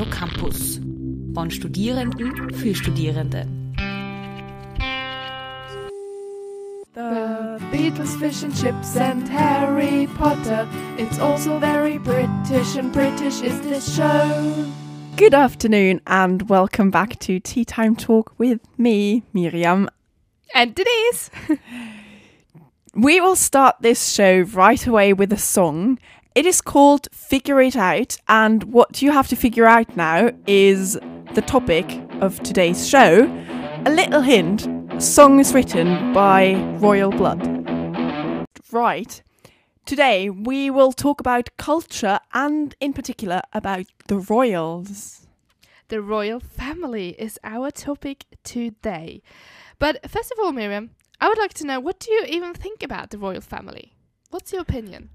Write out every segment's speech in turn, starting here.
Radio Campus. Von Studierenden für Studierende. The Beatles, fish and chips, and Harry Potter. It's also very British, and British is this show. Good afternoon, and welcome back to Tea Time Talk with me, Mirjam. And Denise. We will start this show right away with a song. It is called Figure It Out, and what you have to figure out now is the topic of today's show. A little hint a song is written by Royal Blood. Right. Today we will talk about culture and, in particular, about the royals. The royal family is our topic today. But first of all, Mirjam, I would like to know what do you even think about the royal family? What's your opinion?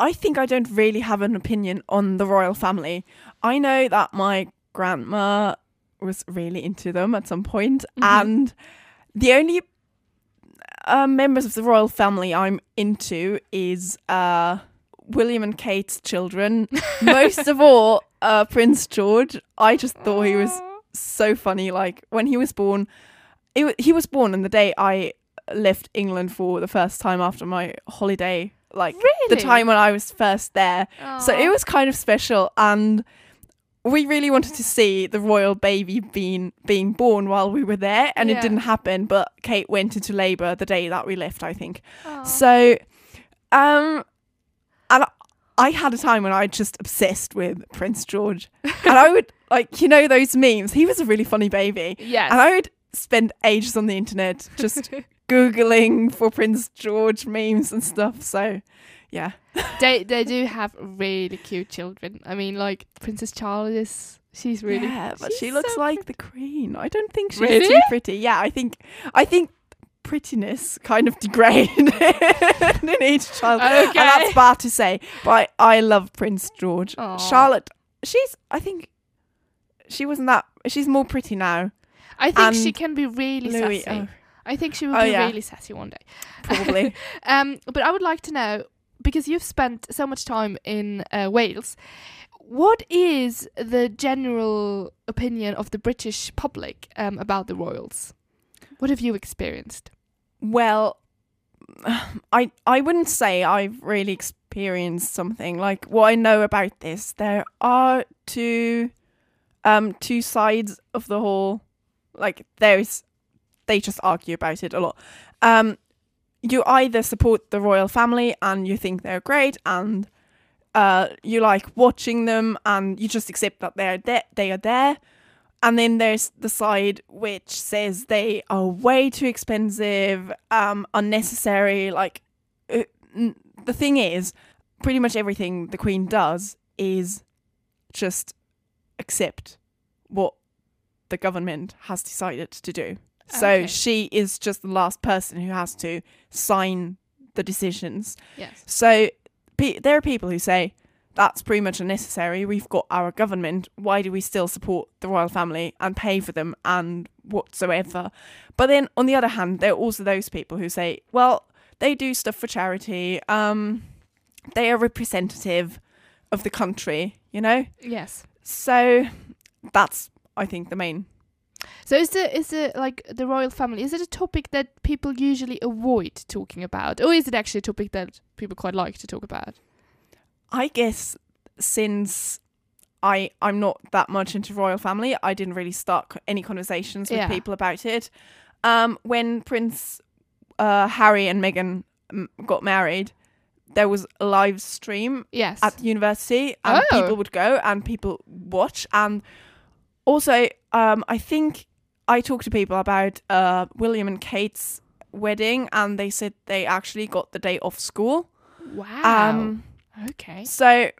I think I don't really have an opinion on the royal family. I know that my grandma was really into them at some point, Mhm. and the only uh, members of the royal family I'm into is uh, William and Kate's children. Most of all, uh, Prince George. I just thought he was so funny. Like when he was born, it, he was born on the day I left England for the first time after my holiday. Like the time when I was first there. So it was kind of special and we really wanted to see the royal baby being being born while we were there and Yeah. it didn't happen but Kate went into labor the day that we left I think. Aw. So um and I- I had a time when I just obsessed with Prince George. and I would like you know those memes. He was a really funny baby. Yeah, And I would spend ages on the internet just googling for Prince George memes and stuff. So yeah. they they do have really cute children. I mean, like Princess Charlotte is she's really yeah, but she looks so like the queen. I don't think she's Really? too pretty. Yeah, I think I think prettiness kind of degraded in each child. And Okay. that's bad to say, but I, I love Prince George. Aw. Charlotte, she's I think she wasn't that. She's more pretty now. I think she can be really Louis, sassy. oh, I think she will Oh, be yeah. really sassy one day. probably. Um, but I would like to know because you've spent so much time in uh, Wales. What is the general opinion of the British public um, about the royals? What have you experienced? Well, I I wouldn't say I've really experienced something like what I know about this. There are two um two sides of the whole like there's they just argue about it a lot. Um you either support the royal family and you think they're great and uh you like watching them and you just accept that they're de- they are there and then there's the side which says they are way too expensive, um, unnecessary. Like, uh, n- the thing is, pretty much everything the Queen does is just accept what the government has decided to do. So Okay. she is just the last person who has to sign the decisions. Yes. So pe- there are people who say that's pretty much unnecessary. We've got our government. Why do we still support the royal family and pay for them and whatsoever? But then on the other hand, there are also those people who say, well, they do stuff for charity. Um, they are representative of the country, you know. Yes. So that's I think the main. So is the is the like the royal family? Is it a topic that people usually avoid talking about, or is it actually a topic that people quite like to talk about? I guess since I I'm not that much into royal family, I didn't really start any conversations with Yeah. people about it. Um, when Prince uh, Harry and Meghan got married, there was a live stream Yes. at the university, and Oh. people would go and people watch. And also, um, I think I talked to people about uh, William and Kate's wedding, and they said they actually got the day off school. wow. Um, okay. so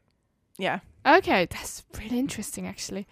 yeah. Okay, that's really interesting, actually.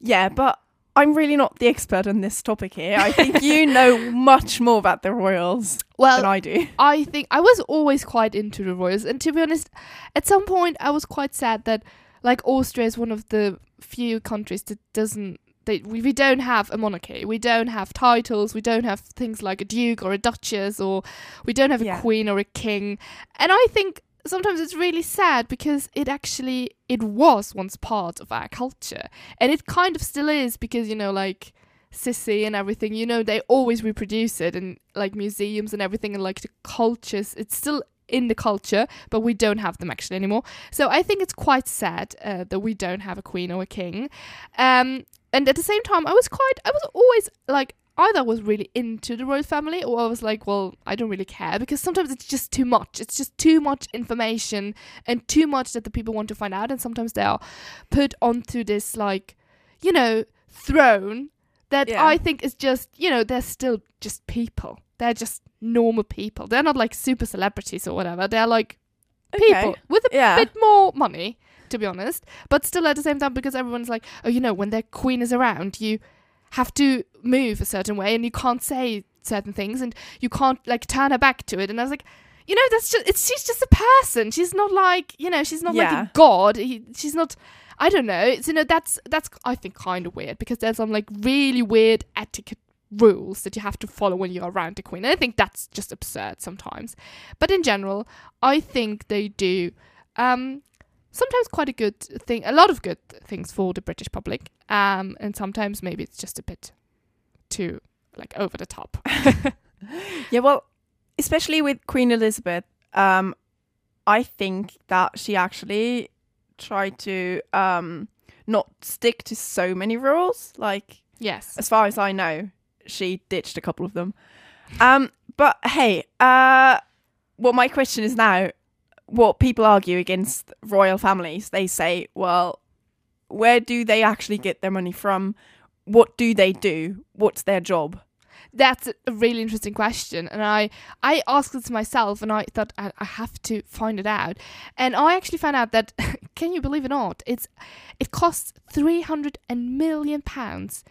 Yeah, but I'm really not the expert on this topic here. I think you know much more about the royals than Well, I do. I think I was always quite into the royals, and to be honest, at some point I was quite sad that, like, Austria is one of the few countries that doesn't. They, we, we don't have a monarchy. We don't have titles. We don't have things like a duke or a duchess, or we don't have a Yeah. queen or a king. And I think sometimes it's really sad because it actually it was once part of our culture and it kind of still is because you know like Sisi and everything you know they always reproduce it in like museums and everything and like the cultures it's still in the culture but we don't have them actually anymore so i think it's quite sad uh, that we don't have a queen or a king um and at the same time i was quite i was always like either I was really into the royal family or I was like, well, I don't really care because sometimes it's just too much. It's just too much information and too much that the people want to find out. And sometimes they are put onto this, like, you know, throne that Yeah. I think is just, you know, they're still just people. They're just normal people. They're not like super celebrities or whatever. They're like people Okay. with a Yeah. bit more money, to be honest. But still at the same time, because everyone's like, oh, you know, when their queen is around, you have to move a certain way and you can't say certain things and you can't like turn her back to it. And I was like, you know, that's just it's she's just a person. She's not like you know, she's not like a god. He, she's not. I don't know. It's you know that's that's I think kind of weird because there's some like really weird etiquette rules that you have to follow when you're around the queen. And I think that's just absurd sometimes. But in general, I think they do um, sometimes quite a good thing, a lot of good things for the British public. Um, and sometimes maybe it's just a bit too like over the top. Yeah, well, especially with Queen Elizabeth, um, I think that she actually tried to um, not stick to so many rules. Like, yes. as far as I know, she ditched a couple of them. Um, but hey, uh, well, my question is now what people argue against royal families. They say, well, where do they actually get their money from? What do they do? What's their job? That's a really interesting question, and I I asked it to myself, and I thought I, I have to find it out, and I actually found out that can you believe it or not? It's it costs three hundred and million pounds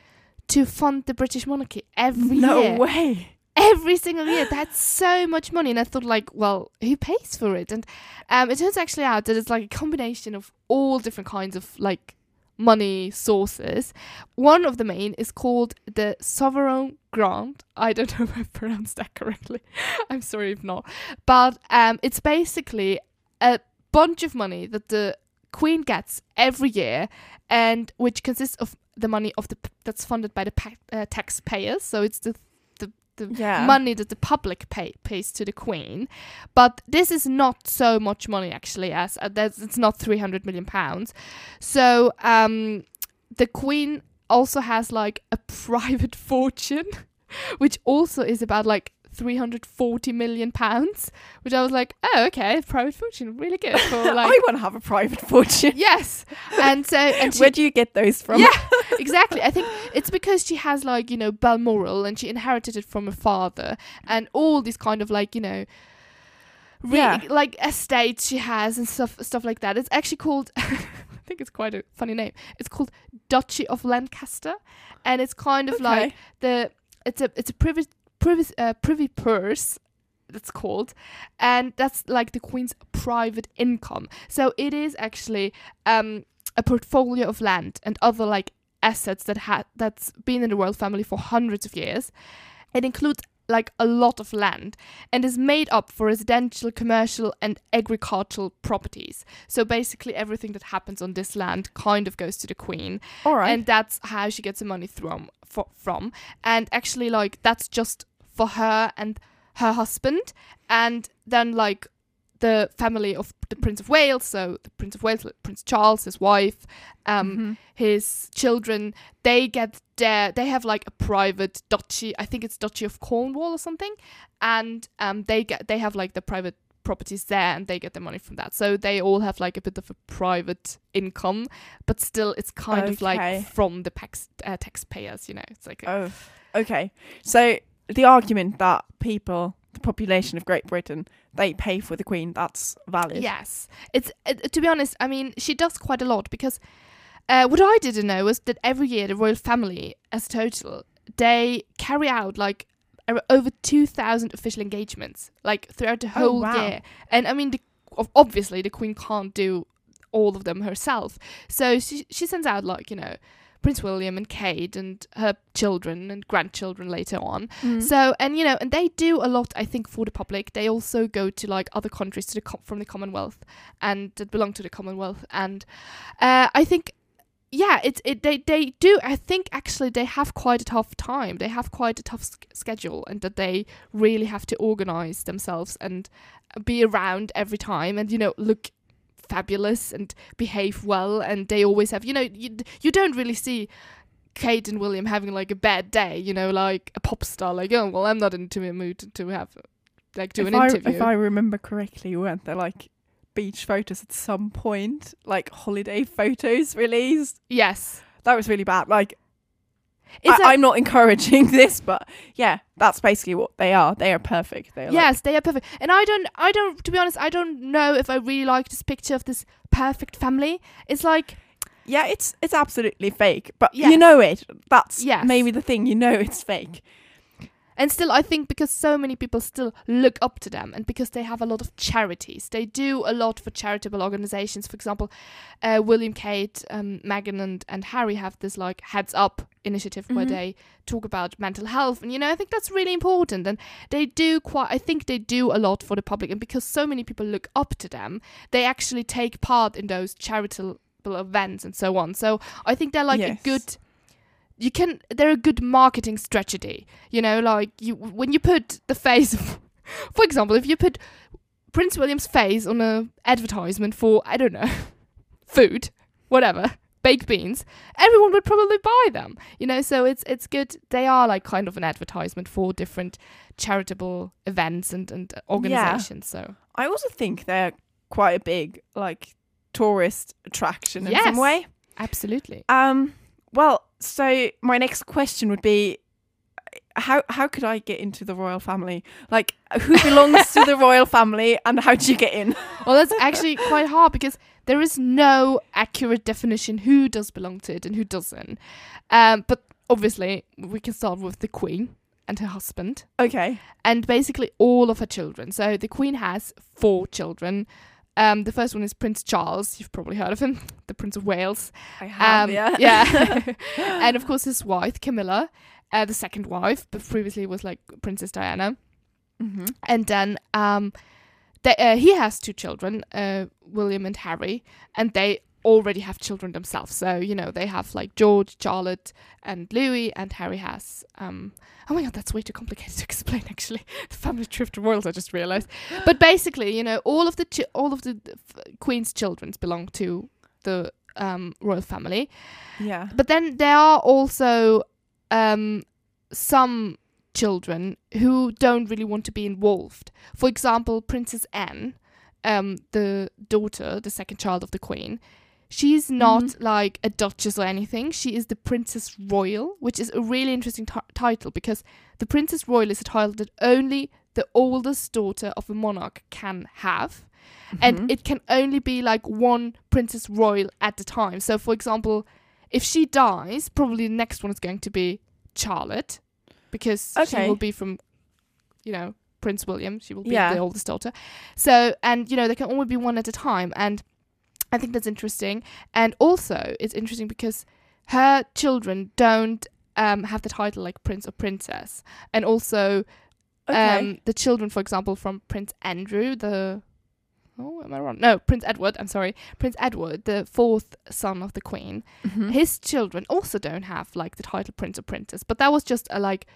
to fund the British monarchy every no year. way. Every single year. That's so much money. And I thought, like, well, who pays for it? And um, it turns actually out that it's like a combination of all different kinds of like money sources. One of the main is called the Sovereign Grant. I don't know if I pronounced that correctly. I'm sorry if not. But um, it's basically a bunch of money that the Queen gets every year, and which consists of the money of the that's funded by the pa- uh, taxpayers. So it's the the, Yeah. money that the public pay, pays to the Queen. But this is not so much money actually, as uh, it's not 300 million pounds. So um, the Queen also has like a private fortune, which also is about like 340 million pounds. Which I was like, oh, okay, private fortune, really good for like. I want to have a private fortune. Yes, and so and she, Where do you get those from? yeah, exactly. I think it's because she has like you know Balmoral and she inherited it from her father and all these kind of like you know, re- Yeah. like estates she has and stuff stuff like that. It's actually called. I think it's quite a funny name. It's called Duchy of Lancaster, and it's kind of like the it's a it's a privy privy uh, privy purse that's called and that's like the queen's private income. So it is actually um a portfolio of land and other like assets that had that's been in the royal family for hundreds of years. It includes like a lot of land and is made up for residential commercial and agricultural properties. So basically everything that happens on this land kind of goes to the queen. All right. and that's how she gets the money from for, from. And actually like that's just for her and her husband and then like the family of the prince of wales so the prince of wales prince charles his wife um Mhm. his children they get their they have like a private duchy i think it's duchy of cornwall or something and um they get they have like the private properties there and they get the money from that so they all have like a bit of a private income but still it's kind of like from the tax uh, taxpayers you know it's like a, Oh, okay. So the argument that people, the population of Great Britain, they pay for the Queen, that's valid. Yes, it's uh, to be honest. I mean, she does quite a lot because uh, what I didn't know was that every year the royal family, as a total, they carry out like over two thousand official engagements, like throughout the whole Oh, whole wow. year. And I mean, the, obviously the queen can't do all of them herself, so she she sends out like you know Prince William and Kate and her children and grandchildren later on. Mm. So and you know, and they do a lot. I think for the public, they also go to like other countries to the com- from the Commonwealth and that belong to the Commonwealth. And uh, I think, yeah, it's it. They they do. I think actually they have quite a tough time. They have quite a tough sch- schedule, and that they really have to organize themselves and be around every time, and you know, look fabulous and behave well. And they always have, you know, you you don't really see. Kate and William having like a bad day, you know, like a pop star, like oh well, I'm not into a mood to, have like do if an I, interview. If I remember correctly, weren't there like beach photos at some point, like holiday photos released? yes, That was really bad. Like I, a- I'm not encouraging this, but yeah, that's basically what they are. They are perfect. They are like- yes, they are perfect. And I don't, I don't, to be honest, I don't know if I really like this picture of this perfect family. It's like, yeah, it's it's absolutely fake, but Yes. you know it. That's Yes. maybe the thing. You know it's fake. And still, I think because so many people still look up to them, and because they have a lot of charities, they do a lot for charitable organizations. For example, uh, William, Kate, um, Meghan, and and Harry have this like heads up initiative where Mhm. they talk about mental health, and you know, I think that's really important. And they do quite, I think they do a lot for the public, and because so many people look up to them, they actually take part in those charitable events and so on. So I think they're like Yes. a good. You can. They're a good marketing strategy. You know, like you when you put the face of, for example, if you put Prince William's face on a advertisement for I don't know, food, whatever, baked beans, everyone would probably buy them. You know, so it's it's good. They are like kind of an advertisement for different charitable events and and organizations. So I also think they're quite a big like tourist attraction in Yes. some way. absolutely. Um. Well, so my next question would be, how how could I get into the royal family? Like, who belongs to the royal family, and how do you get in? Well, that's actually quite hard because there is no accurate definition who does belong to it and who doesn't. Um, but obviously, we can start with the Queen and her husband, Okay. and basically all of her children. So the Queen has four children. Um, the first one is Prince Charles. You've probably heard of him, the Prince of Wales. I have. Um, yeah. yeah. and of course, his wife Camilla, uh, the second wife, but previously was like Princess Diana hmm and then um, they, uh, he has two children, uh, William and Harry, and they already have children themselves. So you know they have like George, Charlotte, and Louis, and Harry has. Um, oh my god, that's way too complicated to explain. Actually, the family tree of the royals. I just realized. But basically, you know, all of the chi- all of the f- Queen's children belong to the um, royal family. Yeah. But then there are also um, some children who don't really want to be involved. For example, Princess Anne, um, the daughter, the second child of the Queen, she's not Mhm. like a duchess or anything. She is the Princess Royal, which is a really interesting ti- title because the Princess Royal is a title that only the oldest daughter of a monarch can have Mhm. and it can only be like one princess royal at a time. So, for example, if she dies, probably the next one is going to be Charlotte, because she will be from, you know, Prince William. She will be Yeah. the oldest daughter. So, and you know, there can only be one at a time, and I think that's interesting. And also, it's interesting because her children don't um, have the title like prince or princess, and also okay. um, the children, for example, from Prince Andrew, the oh, am I wrong? No, Prince Edward. I'm sorry, Prince Edward, the fourth son of the Queen. Mhm. His children also don't have like the title Prince or Princess, but that was just a like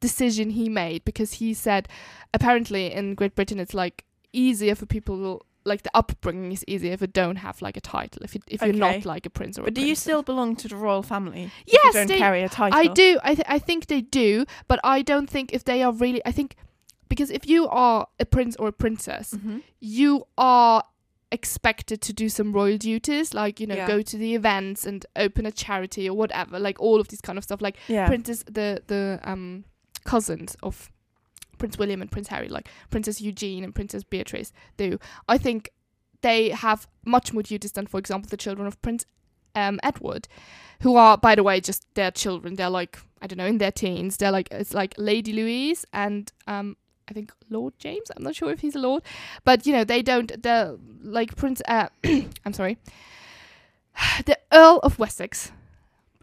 decision he made because he said apparently in Great Britain it's like easier for people like the upbringing is easier if you don't have like a title if you if you're not like a prince or a But do you still belong to the royal family? if Yes, you don't they- carry a title. I do. I th- I think they do, but I don't think if they are really. I think because if you are a prince or a princess, Mhm. you are expected to do some royal duties, like you know, Yeah. go to the events and open a charity or whatever, like all of these kind of stuff. Like Yeah. Princess, the the um cousins of Prince William and Prince Harry, like Princess Eugenie and Princess Beatrice, do. I think they have much more duties than, for example, the children of Prince um, Edward, who are, by the way, just their children. They're like I don't know, in their teens. They're like it's like Lady Louise and um I think Lord James. I'm not sure if he's a lord, but you know they don't. They're like Prince. Uh, I'm sorry, the Earl of Wessex.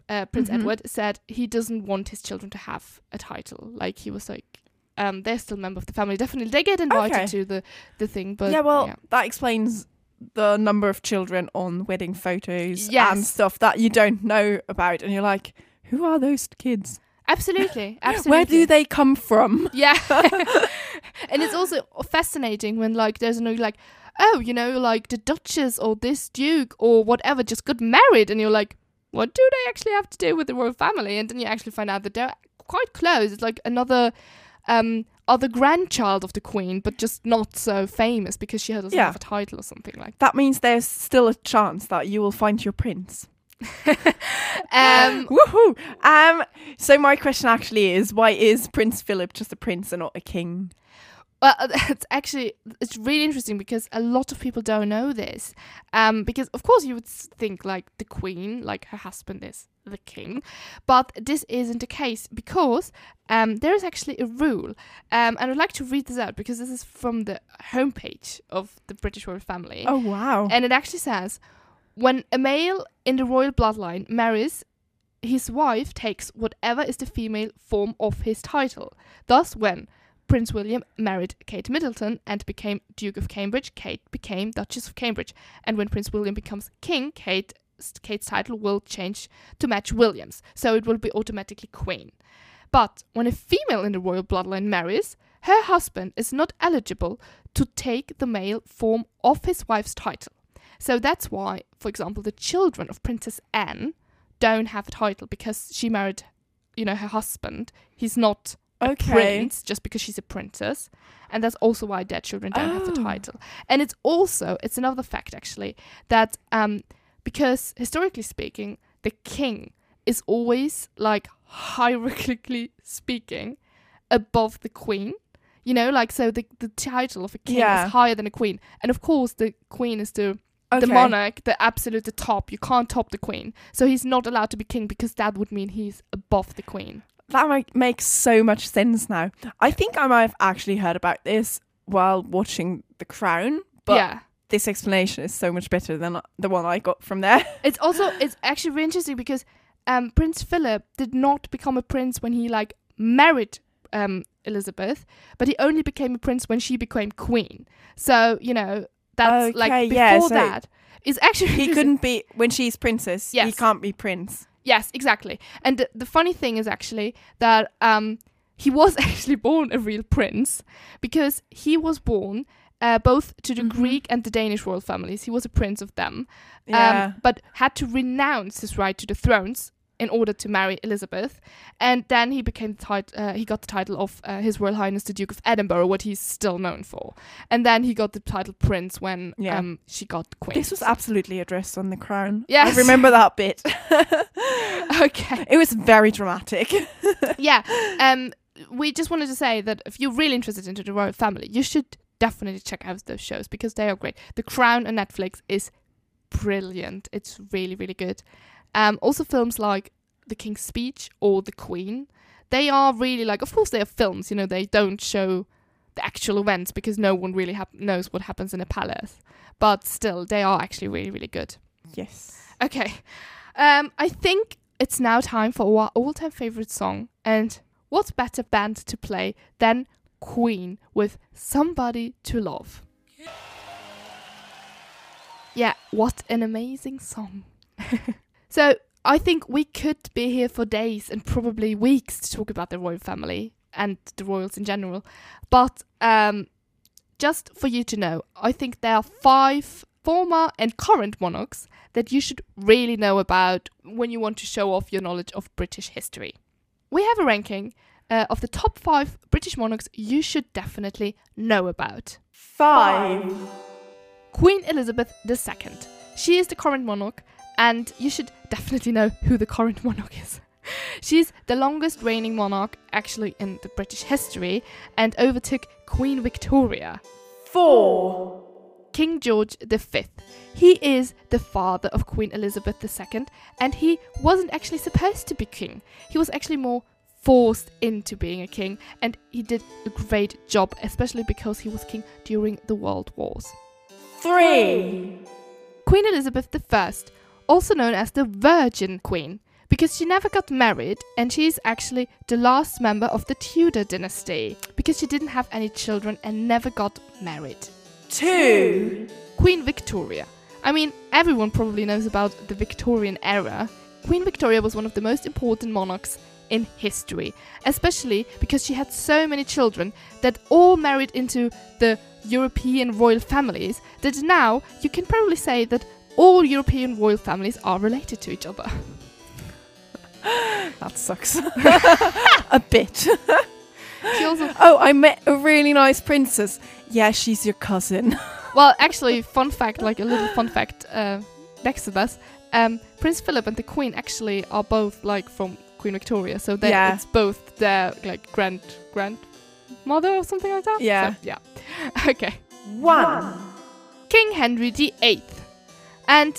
uh, Prince Mhm. Edward, said he doesn't want his children to have a title. Like he was like, um, they're still a member of the family. Definitely, they get invited Okay. to the the thing. But yeah, well, yeah. that explains the number of children on wedding photos and stuff that you don't know about, and you're like, who are those kids? absolutely, absolutely. Where do they come from? Yeah. and it's also fascinating when like there's no like, oh, you know, like the Duchess or this Duke or whatever just got married and you're like, what do they actually have to do with the royal family? And then you actually find out that they're quite close. It's like another um the grandchild of the queen, but just not so famous because she doesn't Yeah. have a title or something like That That means there's still a chance that you will find your prince. Um Woohoo! Um, so my question actually is, why is Prince Philip just a prince and not a king? Well, it's actually it's really interesting because a lot of people don't know this. Um, because of course you would think like the queen, like her husband is the king, but this isn't the case because um there is actually a rule. Um, and I'd like to read this out because this is from the homepage of the British royal family. Oh wow! And it actually says when a male in the royal bloodline marries, his wife takes whatever is the female form of his title. Thus, when Prince William married Kate Middleton and became Duke of Cambridge, Kate became Duchess of Cambridge. And when Prince William becomes king, Kate, Kate's title will change to match William's, so it will be automatically Queen. But when a female in the royal bloodline marries, her husband is not eligible to take the male form of his wife's title. So that's why, for example, the children of Princess Anne don't have a title because she married, you know, her husband. He's not a Okay. prince just because she's a princess. And that's also why their children don't have the Oh. title. And it's also, it's another fact actually, that um, because historically speaking, the king is always like hierarchically speaking above the queen. You know, like so the, the title of a king Yeah. is higher than a queen. And of course the queen is the Okay. the monarch, the absolute the top. You can't top the queen. So he's not allowed to be king because that would mean he's above the queen. That make, makes so much sense now. I think I might have actually heard about this while watching The Crown, but yeah. This explanation is so much better than the one I got from there. It's also it's actually really interesting because um, Prince Philip did not become a prince when he like married um, Elizabeth, but he only became a prince when she became queen. So you know that's like before yeah, so that. It's actually he couldn't be when she's princess. He can't be prince. Yes, exactly. And the, the funny thing is actually that um, he was actually born a real prince because he was born uh, both to the Mhm. Greek and the Danish royal families. He was a prince of them, Yeah. um, but had to renounce his right to the thrones in order to marry Elizabeth. And then he became the tit- uh, he got the title of uh, His Royal Highness the Duke of Edinburgh, what he's still known for. And then he got the title Prince when Yeah. um, she got Queen. this was absolutely addressed on the crown. Yes. I remember that bit. okay. it was very dramatic. yeah. Um, we just wanted to say that if you're really interested into the royal family, you should definitely check out those shows because they are great. The Crown on Netflix is brilliant. It's really, really good. Um, also films like The King's Speech or The Queen. They are really like, of course, they are films. You know, they don't show the actual events because no one really hap- knows what happens in a palace. But still, they are actually really, really good. yes. Okay. Um, I think it's now time for our all time favorite song. And what better band to play than Queen with Somebody to Love? Yeah, what an amazing song. so, I think we could be here for days and probably weeks to talk about the royal family and the royals in general. But um, just for you to know, I think there are five former and current monarchs that you should really know about when you want to show off your knowledge of British history. We have a ranking uh, of the top five British monarchs you should definitely know about. Five. Queen Elizabeth II. She is the current monarch, and you should definitely know who the current monarch is. She's the longest reigning monarch actually in the British history and overtook Queen Victoria. Four. King George V. He is the father of Queen Elizabeth II, and he wasn't actually supposed to be king. He was actually more forced into being a king, and he did a great job, especially because he was king during the World Wars. Three. Queen Elizabeth I, also known as the Virgin Queen, because she never got married and she's actually the last member of the Tudor dynasty because she didn't have any children and never got married. Two. Queen Victoria. I mean, everyone probably knows about the Victorian era. Queen Victoria was one of the most important monarchs in history, especially because she had so many children that all married into the European royal families that now you can probably say that all European royal families are related to each other. That sucks. a bit. Oh, I met a really nice princess. Yeah, she's your cousin. well, actually, fun fact, like a little fun fact uh, next to this, um, Prince Philip and the Queen actually are both like from Queen Victoria, so they Yeah. it's both their like grand grandmother or something like that. Yeah. So, yeah. okay. One. King Henry VIII. And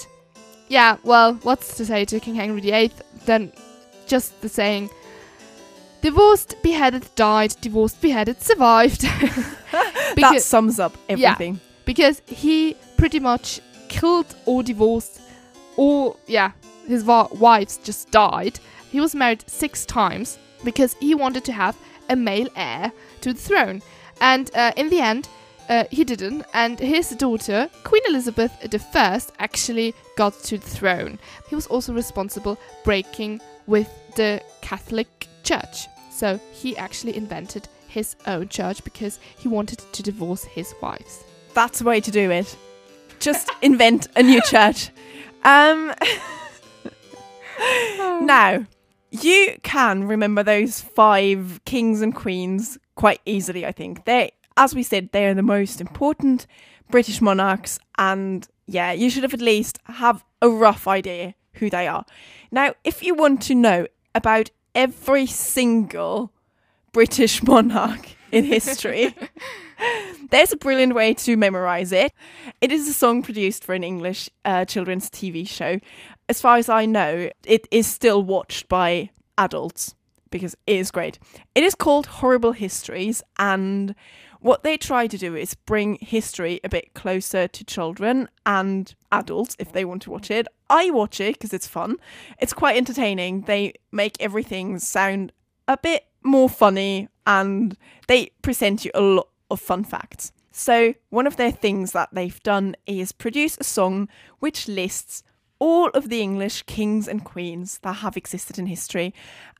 yeah, well, what's to say to King Henry VIII Then just the saying, divorced, beheaded, died, divorced, beheaded, survived. that because, sums up Yeah. everything. because he pretty much killed or divorced, or yeah, his wa- wives just died. He was married six times because he wanted to have a male heir to the throne. And uh, in the end, uh, he didn't, and his daughter, Queen Elizabeth I, actually got to the throne. He was also responsible breaking with the Catholic Church. So he actually invented his own church because he wanted to divorce his wives. That's the way to do it. Just invent a new church. Um, now, you can remember those five kings and queens quite easily, I think. They, as we said, they are the most important British monarchs, and yeah, you should have at least have a rough idea who they are. Now, if you want to know about every single British monarch in history, there's a brilliant way to memorize it. It is a song produced for an English uh, children's TV show. As far as I know, it is still watched by adults because it is great. It is called Horrible Histories, and what they try to do is bring history a bit closer to children and adults if they want to watch it. I watch it because it's fun. It's quite entertaining. They make everything sound a bit more funny and they present you a lot of fun facts. So, one of their things that they've done is produce a song which lists all of the English kings and queens that have existed in history.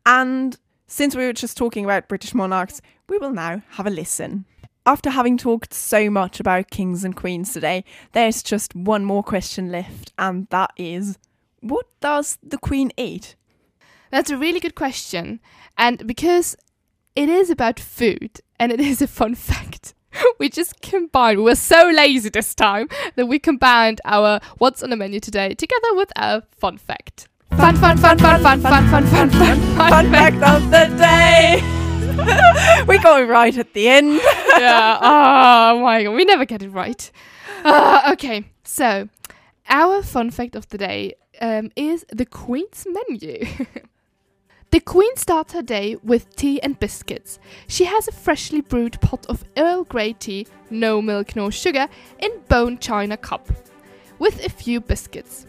And since we were just talking about British monarchs, we will now have a listen. After having talked so much about kings and queens today, there's just one more question left, and that is what does the queen eat? That's a really good question. And because it is about food and it is a fun fact, we just combined, we were so lazy this time that we combined our what's on the menu today together with a fun fact. Fun, fun, fun, fun, fun, fun, fun, fun, fun, Fun fact of the day! We're going right at the end. yeah. Oh my god, we never get it right. Uh, okay, so our fun fact of the day um, is the Queen's menu. the Queen starts her day with tea and biscuits. She has a freshly brewed pot of Earl Grey tea, no milk nor sugar, in bone china cup, with a few biscuits.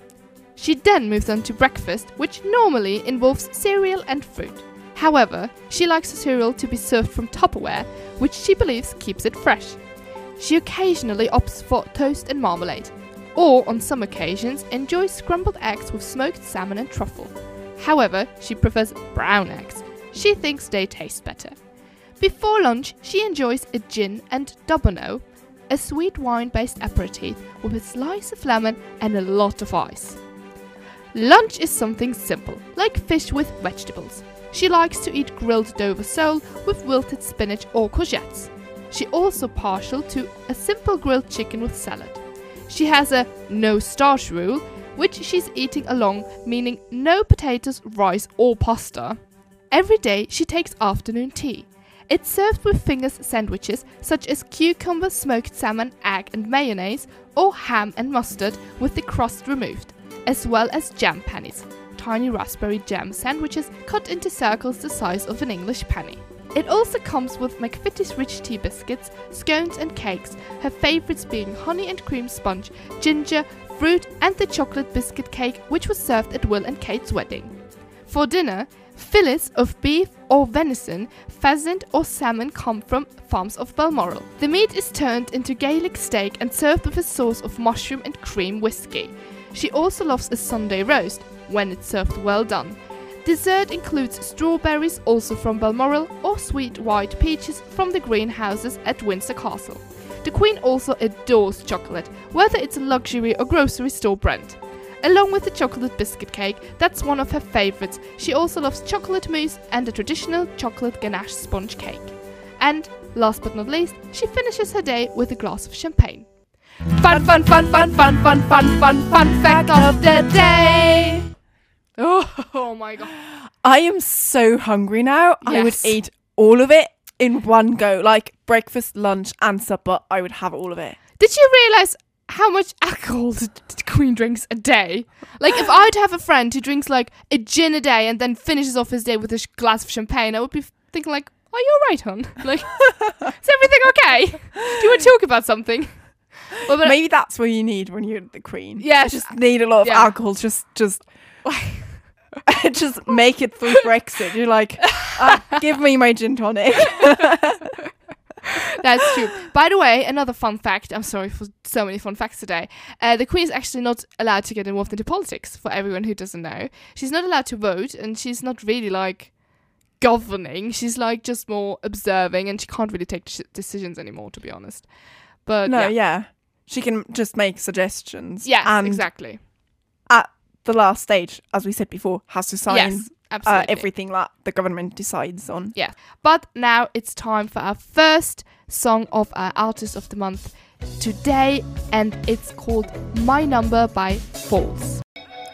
She then moves on to breakfast, which normally involves cereal and fruit. However, she likes the cereal to be served from Tupperware, which she believes keeps it fresh. She occasionally opts for toast and marmalade, or on some occasions enjoys scrambled eggs with smoked salmon and truffle. However, she prefers brown eggs. She thinks they taste better. Before lunch, she enjoys a gin and Dubonnet, a sweet wine-based aperitif with a slice of lemon and a lot of ice. Lunch is something simple, like fish with vegetables. She likes to eat grilled Dover sole with wilted spinach or courgettes. She also partial to a simple grilled chicken with salad. She has a no starch rule, which she's eating along, meaning no potatoes, rice, or pasta. Every day she takes afternoon tea. It's served with fingers sandwiches such as cucumber, smoked salmon, egg, and mayonnaise, or ham and mustard with the crust removed, as well as jam pennies, tiny raspberry jam sandwiches cut into circles the size of an English penny. It also comes with McVitie's rich tea biscuits, scones, and cakes, her favourites being honey and cream sponge, ginger, fruit, and the chocolate biscuit cake, which was served at Will and Kate's wedding. For dinner, fillets of beef or venison, pheasant or salmon come from farms of Balmoral. The meat is turned into Gaelic steak and served with a sauce of mushroom and cream whiskey. She also loves a Sunday roast, when it's served well done. Dessert includes strawberries, also from Balmoral, or sweet white peaches from the greenhouses at Windsor Castle. The Queen also adores chocolate, whether it's a luxury or grocery store brand. Along with the chocolate biscuit cake, that's one of her favourites. She also loves chocolate mousse and the traditional chocolate ganache sponge cake. And last but not least, she finishes her day with a glass of champagne. Fun, fun, fun, fun, fun, fun, fun, fun, fun fact of the day. Oh, oh my god. I am so hungry now. I would eat all of it in one go, like breakfast, lunch, and supper. I would have all of it. Did you realize how much alcohol the, queen drinks a day? Like, if I'd have a friend who drinks like a gin a day and then finishes off his day with a sh- glass of champagne, I would be thinking like, "Are you alright, hon? Like, is everything okay? Do you want to talk about something?" Well, Maybe that's what you need when you're the queen. Yeah, you just need a lot of yeah. alcohol. Just, just, just make it through Brexit. You're like, uh, give me my gin tonic. That's true. By the way, another fun fact. I'm sorry for so many fun facts today. Uh, the Queen is actually not allowed to get involved into politics. For everyone who doesn't know, she's not allowed to vote, and she's not really like governing. She's like just more observing, and she can't really take decisions anymore, to be honest. But no, yeah, yeah. She can just make suggestions. yes, and exactly. The last stage, as we said before, has to sign yes, uh, everything that the government decides on. Yeah. But now it's time for our first song of our Artist of the Month today, and it's called My Number by Foals.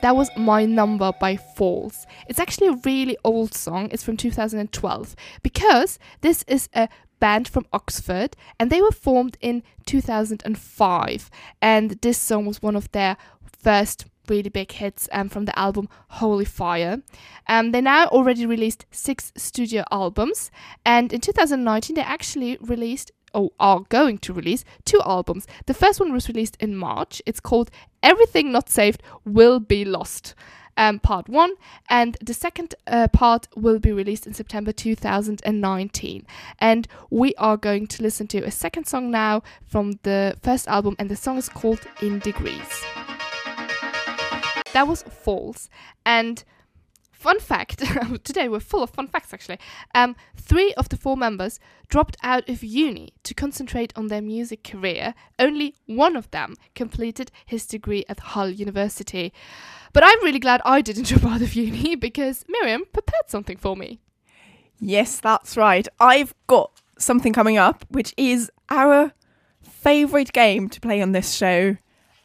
That was My Number by Foals. It's actually a really old song. It's from 2012 because this is a band from Oxford and they were formed in 2005. And this song was one of their first really big hits um, from the album Holy Fire. Um, they now already released six studio albums, and in 2019 they actually released or are going to release two albums. The first one was released in March. It's called Everything Not Saved Will Be Lost. Um, part one, and the second uh, part will be released in September 2019. And we are going to listen to a second song now from the first album, and the song is called In Degrees. That was Foals. And fun fact today we're full of fun facts actually. Um, three of the four members dropped out of uni to concentrate on their music career. Only one of them completed his degree at Hull University. But I'm really glad I didn't drop out of uni because Mirjam prepared something for me. Yes, that's right. I've got something coming up, which is our favourite game to play on this show.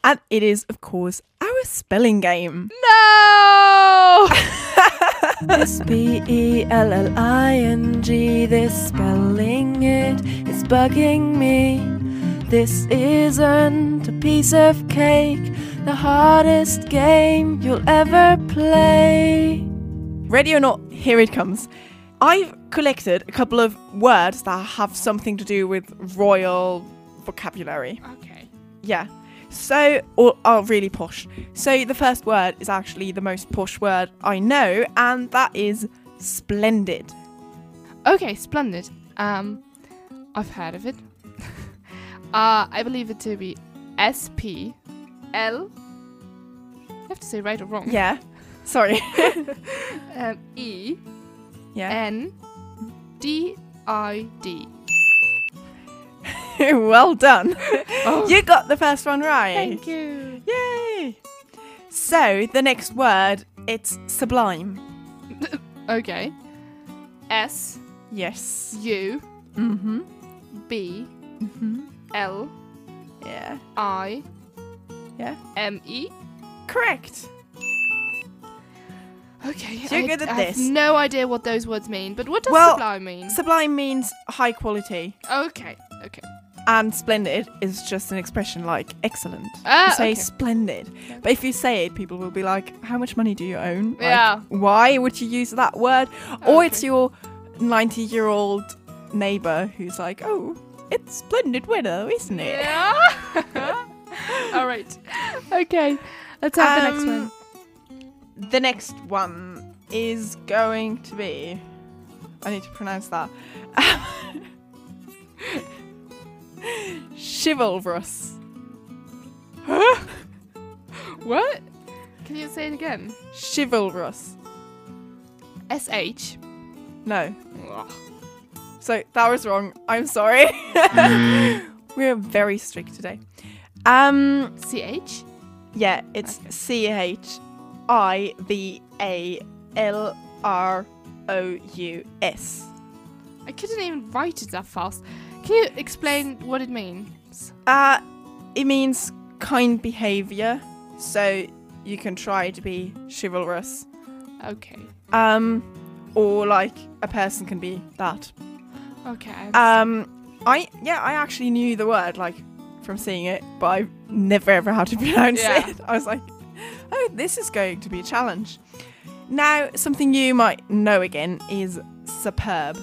And it is, of course, our spelling game. No! S P E L L I N G, this spelling it is bugging me. This isn't a piece of cake, the hardest game you'll ever play. Ready or not, here it comes. I've collected a couple of words that have something to do with royal vocabulary. okay. Yeah. So, or are really posh. So, the first word is actually the most posh word I know, and that is splendid. Okay, splendid. Um, I've heard of it. uh, I believe it to be S P L. You have to say right or wrong. Yeah. Sorry. Um, e yeah. N D I D. well done. Oh, You got the first one right. thank you. Yay. So, the next word, it's sublime. Okay. S Yes. U Mm-hmm. B Mm-hmm. L Yeah. I Yeah. M E. Correct. Okay. So you're I, good at I this. have no idea what those words mean, but what does Well, sublime mean? Sublime means high quality, okay. Okay. And splendid is just an expression like excellent. Ah, you say okay. splendid. But if you say it, people will be like, How much money do you own? Like, Yeah. Why would you use that word? Or it's your 90 year old neighbor who's like, Oh, it's splendid weather, isn't it? Yeah. All right. Okay. Let's have the next Um, one. The next one is going to be. I need to pronounce that. Chivalrous. Huh? what? Can you say it again? Chivalrous. S H. No. So that was wrong. I'm sorry. We're very strict today. Um C H. yeah, it's Okay. C H I V A L R O U S. I couldn't even write it that fast. Can you explain what it means? Uh it means kind behavior. So you can try to be chivalrous. Okay. Um or like a person can be that. Okay. Um, I yeah, I actually knew the word like from seeing it, but I never ever had to pronounce Yeah. it. I was like, oh, this is going to be a challenge. Now, something you might know again is superb.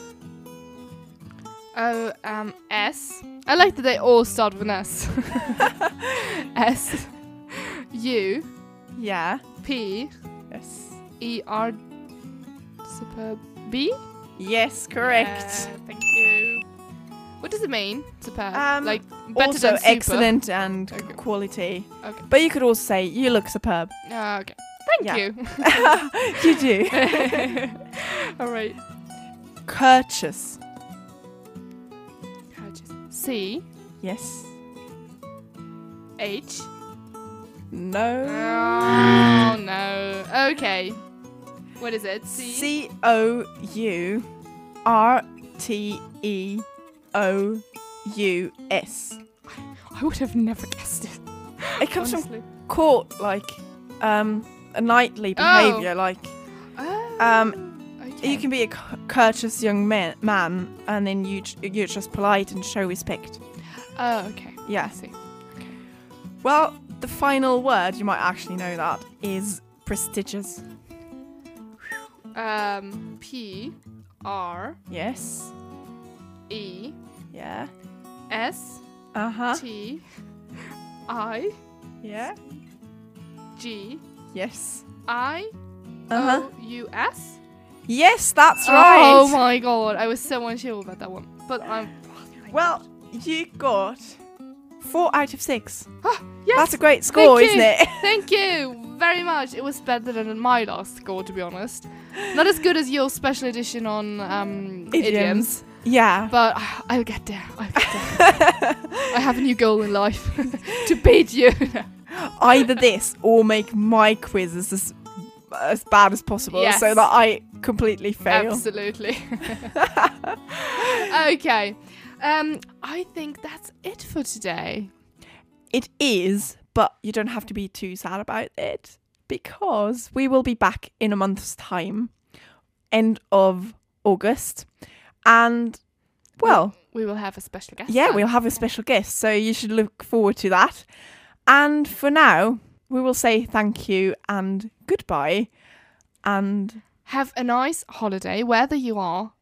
Oh, um, S. I like that they all start with an S. S. U. Yeah. P. Yes. E. R. Superb. B. Yes, correct. Yeah, thank you. What does it mean? Superb. Um, like better also than super. excellent and Okay. quality. Okay. But you could also say you look superb. Ah, okay. Thank Yeah. you. you do. all right. Courteous. C. Yes. H. No. Oh no. Okay. What is it? C. C O U R T E O U S. I would have never guessed it. It comes from court, like um, a knightly Oh. behaviour. Like Oh, um, okay. You can be a courteous young man, man, and then you you're just polite and show respect. Oh, okay. I Yeah. see. Well, the final word you might actually know that is prestigious. Um, P R Yes. E Yeah. S Uh huh. T I Yeah. G Yes. I Uh huh. U S. Yes, that's right. Oh my god, I was so unsure about that one. But I'm. Well, you got four out of six. yes. That's a great score, Thank isn't you. it? Thank you very much. It was better than my last score, to be honest. Not as good as your special edition on um, idioms. Yeah. but I'll get there. I'll get there. I have a new goal in life to beat you. Either this or make my quizzes as as bad as possible Yes. so that I completely fail. Absolutely. okay. Um, I think that's it for today. It is, but you don't have to be too sad about it because we will be back in a month's time, end of August. And, well, We will have a special guest. yeah, then. we'll have a special guest, so you should look forward to that. And for now, we will say thank you and goodbye. And have a nice holiday wherever you are.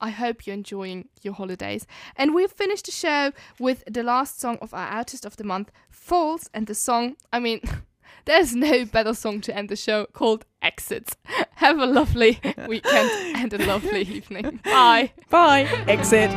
I hope you're enjoying your holidays. And we've finished the show with the last song of our artist of the month, Foals, and the song, I mean, there's no better song to end the show called Exits. Have a lovely weekend and a lovely evening. Bye. bye. Exit.